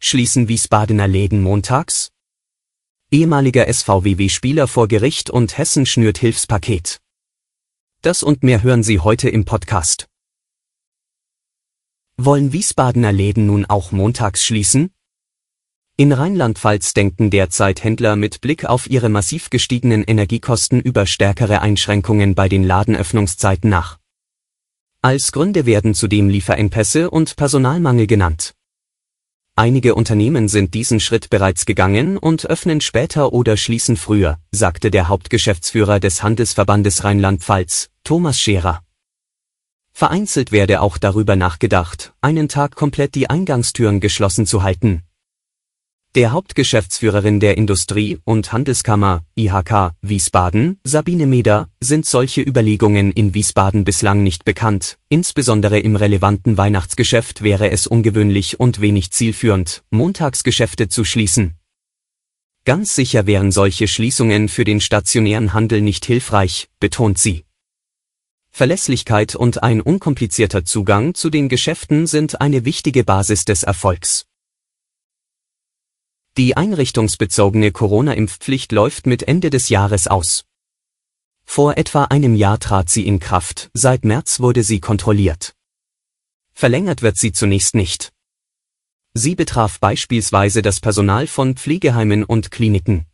Schließen Wiesbadener Läden montags? Ehemaliger SVWW-Spieler vor Gericht und Hessen schnürt Hilfspaket. Das und mehr hören Sie heute im Podcast. Wollen Wiesbadener Läden nun auch montags schließen? In Rheinland-Pfalz denken derzeit Händler mit Blick auf ihre massiv gestiegenen Energiekosten über stärkere Einschränkungen bei den Ladenöffnungszeiten nach. Als Gründe werden zudem Lieferengpässe und Personalmangel genannt. Einige Unternehmen sind diesen Schritt bereits gegangen und öffnen später oder schließen früher, sagte der Hauptgeschäftsführer des Handelsverbandes Rheinland-Pfalz, Thomas Scherer. Vereinzelt werde auch darüber nachgedacht, einen Tag komplett die Eingangstüren geschlossen zu halten, der Hauptgeschäftsführerin der Industrie- und Handelskammer IHK Wiesbaden, Sabine Meder, sind solche Überlegungen in Wiesbaden bislang nicht bekannt, insbesondere im relevanten Weihnachtsgeschäft wäre es ungewöhnlich und wenig zielführend, Montagsgeschäfte zu schließen. Ganz sicher wären solche Schließungen für den stationären Handel nicht hilfreich, betont sie. Verlässlichkeit und ein unkomplizierter Zugang zu den Geschäften sind eine wichtige Basis des Erfolgs. Die einrichtungsbezogene Corona-Impfpflicht läuft mit Ende des Jahres aus. Vor etwa einem Jahr trat sie in Kraft, seit März wurde sie kontrolliert. Verlängert wird sie zunächst nicht. Sie betraf beispielsweise das Personal von Pflegeheimen und Kliniken.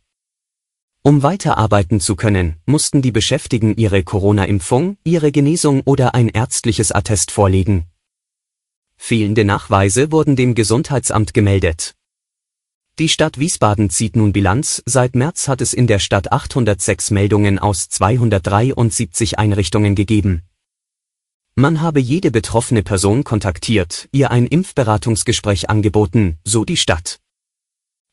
Um weiterarbeiten zu können, mussten die Beschäftigten ihre Corona-Impfung, ihre Genesung oder ein ärztliches Attest vorlegen. Fehlende Nachweise wurden dem Gesundheitsamt gemeldet. Die Stadt Wiesbaden zieht nun Bilanz, seit März hat es in der Stadt 806 Meldungen aus 273 Einrichtungen gegeben. Man habe jede betroffene Person kontaktiert, ihr ein Impfberatungsgespräch angeboten, so die Stadt.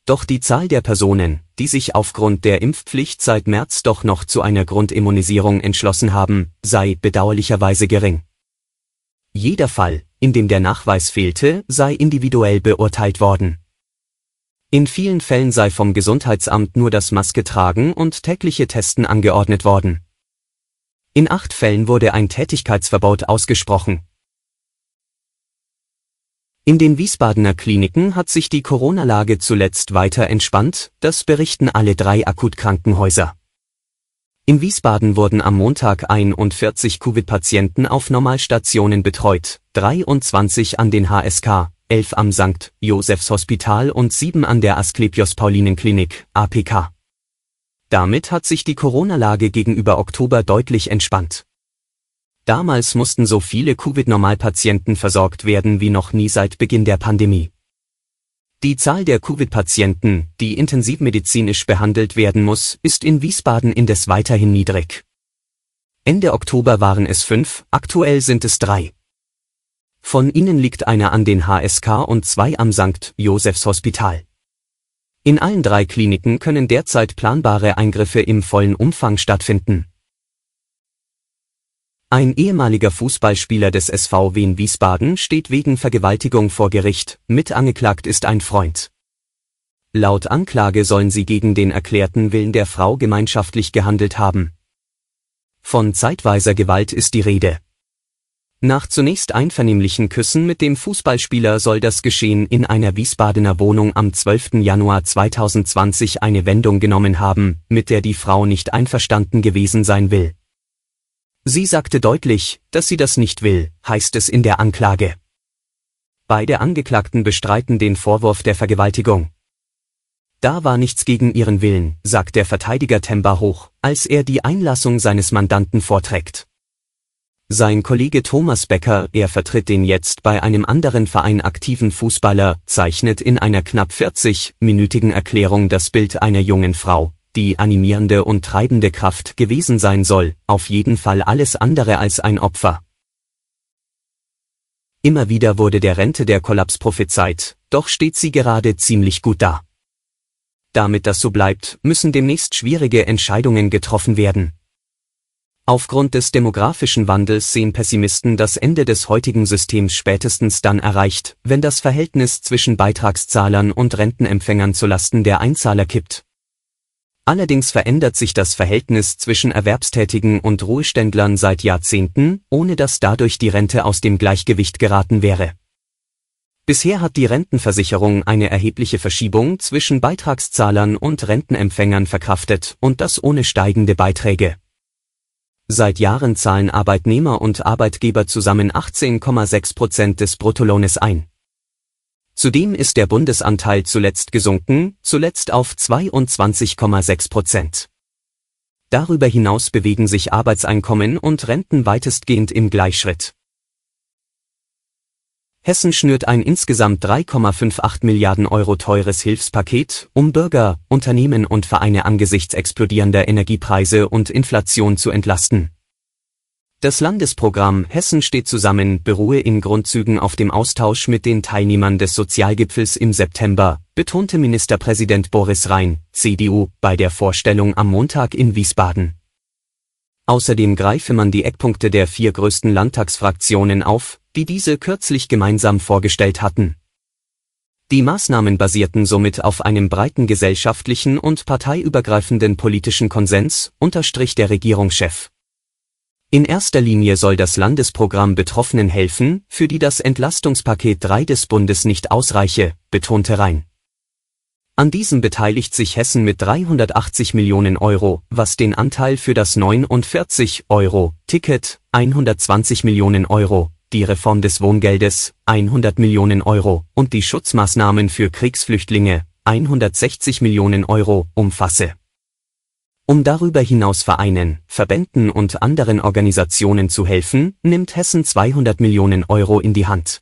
Doch die Zahl der Personen, die sich aufgrund der Impfpflicht seit März doch noch zu einer Grundimmunisierung entschlossen haben, sei bedauerlicherweise gering. Jeder Fall, in dem der Nachweis fehlte, sei individuell beurteilt worden. In vielen Fällen sei vom Gesundheitsamt nur das Maske tragen und tägliche Testen angeordnet worden. In acht Fällen wurde ein Tätigkeitsverbot ausgesprochen. In den Wiesbadener Kliniken hat sich die Corona-Lage zuletzt weiter entspannt, das berichten alle drei Akutkrankenhäuser. In Wiesbaden wurden am Montag 41 Covid-Patienten auf Normalstationen betreut, 23 an den HSK, 11 am St. Josephs Hospital und 7 an der Asklepios Paulinen-Klinik, APK. Damit hat sich die Corona-Lage gegenüber Oktober deutlich entspannt. Damals mussten so viele Covid-Normalpatienten versorgt werden wie noch nie seit Beginn der Pandemie. Die Zahl der Covid-Patienten, die intensivmedizinisch behandelt werden muss, ist in Wiesbaden indes weiterhin niedrig. Ende Oktober waren es fünf, aktuell sind es drei. Von ihnen liegt einer an den HSK und zwei am St. Josephs Hospital. In allen drei Kliniken können derzeit planbare Eingriffe im vollen Umfang stattfinden. Ein ehemaliger Fußballspieler des SV Wien Wiesbaden steht wegen Vergewaltigung vor Gericht, mit angeklagt ist ein Freund. Laut Anklage sollen sie gegen den erklärten Willen der Frau gemeinschaftlich gehandelt haben. Von zeitweiser Gewalt ist die Rede. Nach zunächst einvernehmlichen Küssen mit dem Fußballspieler soll das Geschehen in einer Wiesbadener Wohnung am 12. Januar 2020 eine Wendung genommen haben, mit der die Frau nicht einverstanden gewesen sein will. Sie sagte deutlich, dass sie das nicht will, heißt es in der Anklage. Beide Angeklagten bestreiten den Vorwurf der Vergewaltigung. Da war nichts gegen ihren Willen, sagt der Verteidiger Temba hoch, als er die Einlassung seines Mandanten vorträgt. Sein Kollege Thomas Becker, er vertritt den jetzt bei einem anderen Verein aktiven Fußballer, zeichnet in einer knapp 40-minütigen Erklärung das Bild einer jungen Frau, die animierende und treibende Kraft gewesen sein soll, auf jeden Fall alles andere als ein Opfer. Immer wieder wurde der Rente der Kollaps prophezeit, doch steht sie gerade ziemlich gut da. Damit das so bleibt, müssen demnächst schwierige Entscheidungen getroffen werden. Aufgrund des demografischen Wandels sehen Pessimisten das Ende des heutigen Systems spätestens dann erreicht, wenn das Verhältnis zwischen Beitragszahlern und Rentenempfängern zulasten der Einzahler kippt. Allerdings verändert sich das Verhältnis zwischen Erwerbstätigen und Ruheständlern seit Jahrzehnten, ohne dass dadurch die Rente aus dem Gleichgewicht geraten wäre. Bisher hat die Rentenversicherung eine erhebliche Verschiebung zwischen Beitragszahlern und Rentenempfängern verkraftet und das ohne steigende Beiträge. Seit Jahren zahlen Arbeitnehmer und Arbeitgeber zusammen 18,6 Prozent des Bruttolohnes ein. Zudem ist der Bundesanteil zuletzt gesunken, zuletzt auf 22,6 Prozent. Darüber hinaus bewegen sich Arbeitseinkommen und Renten weitestgehend im Gleichschritt. Hessen schnürt ein insgesamt 3,58 Milliarden Euro teures Hilfspaket, um Bürger, Unternehmen und Vereine angesichts explodierender Energiepreise und Inflation zu entlasten. Das Landesprogramm Hessen steht zusammen beruhe in Grundzügen auf dem Austausch mit den Teilnehmern des Sozialgipfels im September, betonte Ministerpräsident Boris Rhein, CDU, bei der Vorstellung am Montag in Wiesbaden. Außerdem greife man die Eckpunkte der vier größten Landtagsfraktionen auf, die diese kürzlich gemeinsam vorgestellt hatten. Die Maßnahmen basierten somit auf einem breiten gesellschaftlichen und parteiübergreifenden politischen Konsens, unterstrich der Regierungschef. In erster Linie soll das Landesprogramm Betroffenen helfen, für die das Entlastungspaket 3 des Bundes nicht ausreiche, betonte Rhein. An diesem beteiligt sich Hessen mit 380 Millionen Euro, was den Anteil für das 49 Euro Ticket 120 Millionen Euro die Reform des Wohngeldes 100 Millionen Euro und die Schutzmaßnahmen für Kriegsflüchtlinge 160 Millionen Euro umfasse. Um darüber hinaus Vereinen, Verbänden und anderen Organisationen zu helfen, nimmt Hessen 200 Millionen Euro in die Hand.